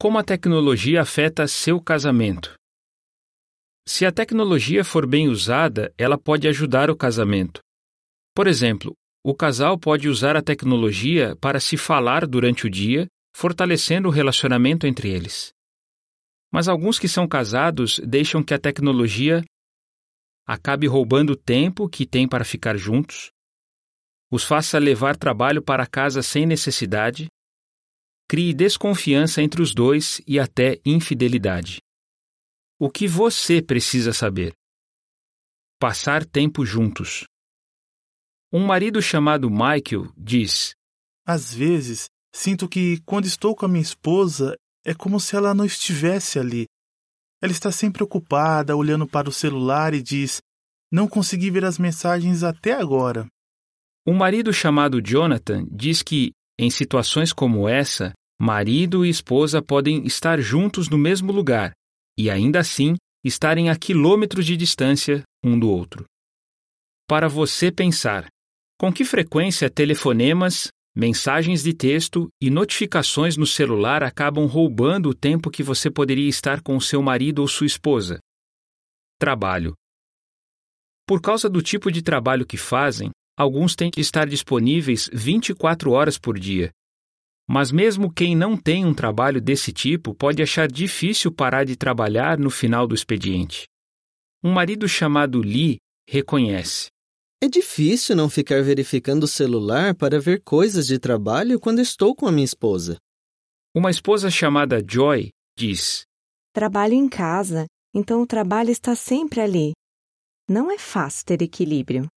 Como a tecnologia afeta seu casamento? Se a tecnologia for bem usada, ela pode ajudar o casamento. Por exemplo, o casal pode usar a tecnologia para se falar durante o dia, fortalecendo o relacionamento entre eles. Mas alguns que são casados deixam que a tecnologia acabe roubando o tempo que têm para ficar juntos, os faça levar trabalho para casa sem necessidade, crie desconfiança entre os dois e até infidelidade. O que você precisa saber? Passar tempo juntos. Um marido chamado Michael diz: Às vezes, sinto que quando estou com a minha esposa, é como se ela não estivesse ali. Ela está sempre ocupada, olhando para o celular e diz: Não consegui ver as mensagens até agora. Um marido chamado Jonathan diz que, em situações como essa, marido e esposa podem estar juntos no mesmo lugar e, ainda assim, estarem a quilômetros de distância um do outro. Para você pensar, com que frequência telefonemas, mensagens de texto e notificações no celular acabam roubando o tempo que você poderia estar com seu marido ou sua esposa? Trabalho. Por causa do tipo de trabalho que fazem, alguns têm que estar disponíveis 24 horas por dia. Mas mesmo quem não tem um trabalho desse tipo pode achar difícil parar de trabalhar no final do expediente. Um marido chamado Lee reconhece. É difícil não ficar verificando o celular para ver coisas de trabalho quando estou com a minha esposa. Uma esposa chamada Joy diz: Trabalho em casa, então o trabalho está sempre ali. Não é fácil ter equilíbrio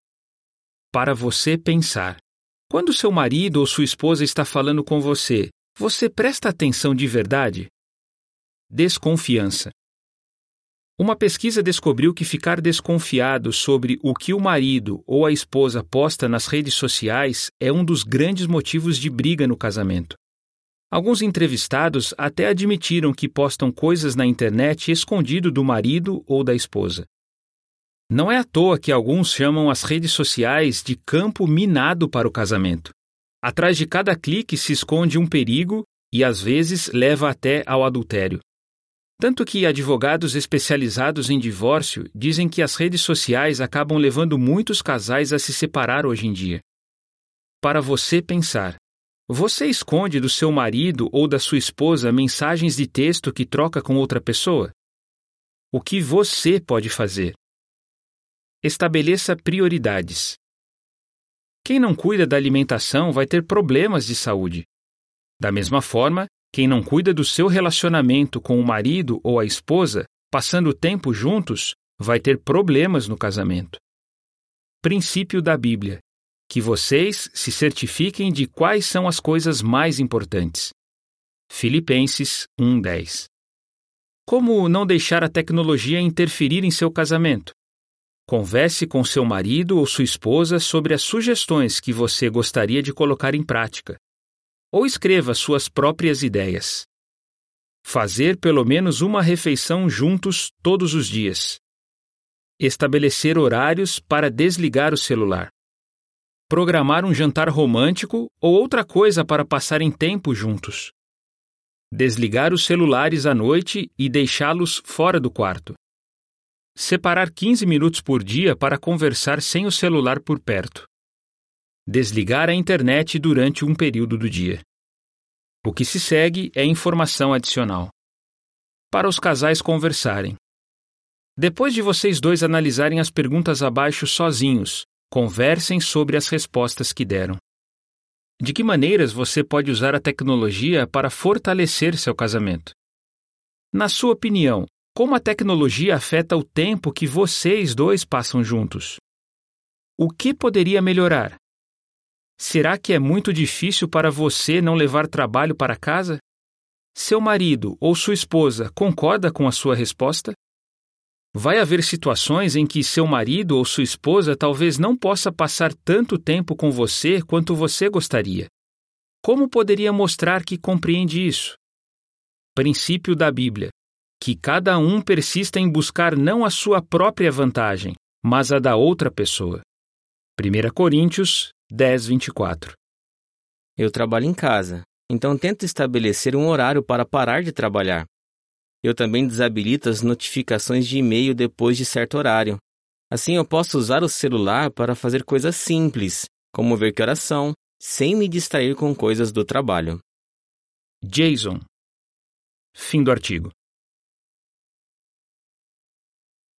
para você pensar. Quando seu marido ou sua esposa está falando com você, você presta atenção de verdade? Desconfiança. Uma pesquisa descobriu que ficar desconfiado sobre o que o marido ou a esposa posta nas redes sociais é um dos grandes motivos de briga no casamento. Alguns entrevistados até admitiram que postam coisas na internet escondido do marido ou da esposa. Não é à toa que alguns chamam as redes sociais de campo minado para o casamento. Atrás de cada clique se esconde um perigo e às vezes leva até ao adultério. Tanto que advogados especializados em divórcio dizem que as redes sociais acabam levando muitos casais a se separar hoje em dia. Para você pensar, você esconde do seu marido ou da sua esposa mensagens de texto que troca com outra pessoa? O que você pode fazer? Estabeleça prioridades. Quem não cuida da alimentação vai ter problemas de saúde. Da mesma forma, quem não cuida do seu relacionamento com o marido ou a esposa, passando tempo juntos, vai ter problemas no casamento. Princípio da Bíblia: que vocês se certifiquem de quais são as coisas mais importantes. Filipenses 1:10. Como não deixar a tecnologia interferir em seu casamento? Converse com seu marido ou sua esposa sobre as sugestões que você gostaria de colocar em prática. Ou escreva suas próprias ideias. Fazer pelo menos uma refeição juntos todos os dias. Estabelecer horários para desligar o celular. Programar um jantar romântico ou outra coisa para passarem tempo juntos. Desligar os celulares à noite e deixá-los fora do quarto. Separar 15 minutos por dia para conversar sem o celular por perto. Desligar a internet durante um período do dia. O que se segue é informação adicional. Para os casais conversarem. Depois de vocês dois analisarem as perguntas abaixo sozinhos, conversem sobre as respostas que deram. De que maneiras você pode usar a tecnologia para fortalecer seu casamento? Na sua opinião, como a tecnologia afeta o tempo que vocês dois passam juntos? O que poderia melhorar? Será que é muito difícil para você não levar trabalho para casa? Seu marido ou sua esposa concorda com a sua resposta? Vai haver situações em que seu marido ou sua esposa talvez não possa passar tanto tempo com você quanto você gostaria. Como poderia mostrar que compreende isso? Princípio da Bíblia que cada um persista em buscar não a sua própria vantagem, mas a da outra pessoa. 1 Coríntios 10, 24 Eu trabalho em casa, então tento estabelecer um horário para parar de trabalhar. Eu também desabilito as notificações de e-mail depois de certo horário. Assim eu posso usar o celular para fazer coisas simples, como ver que horas são, sem me distrair com coisas do trabalho. Jason. Fim do artigo.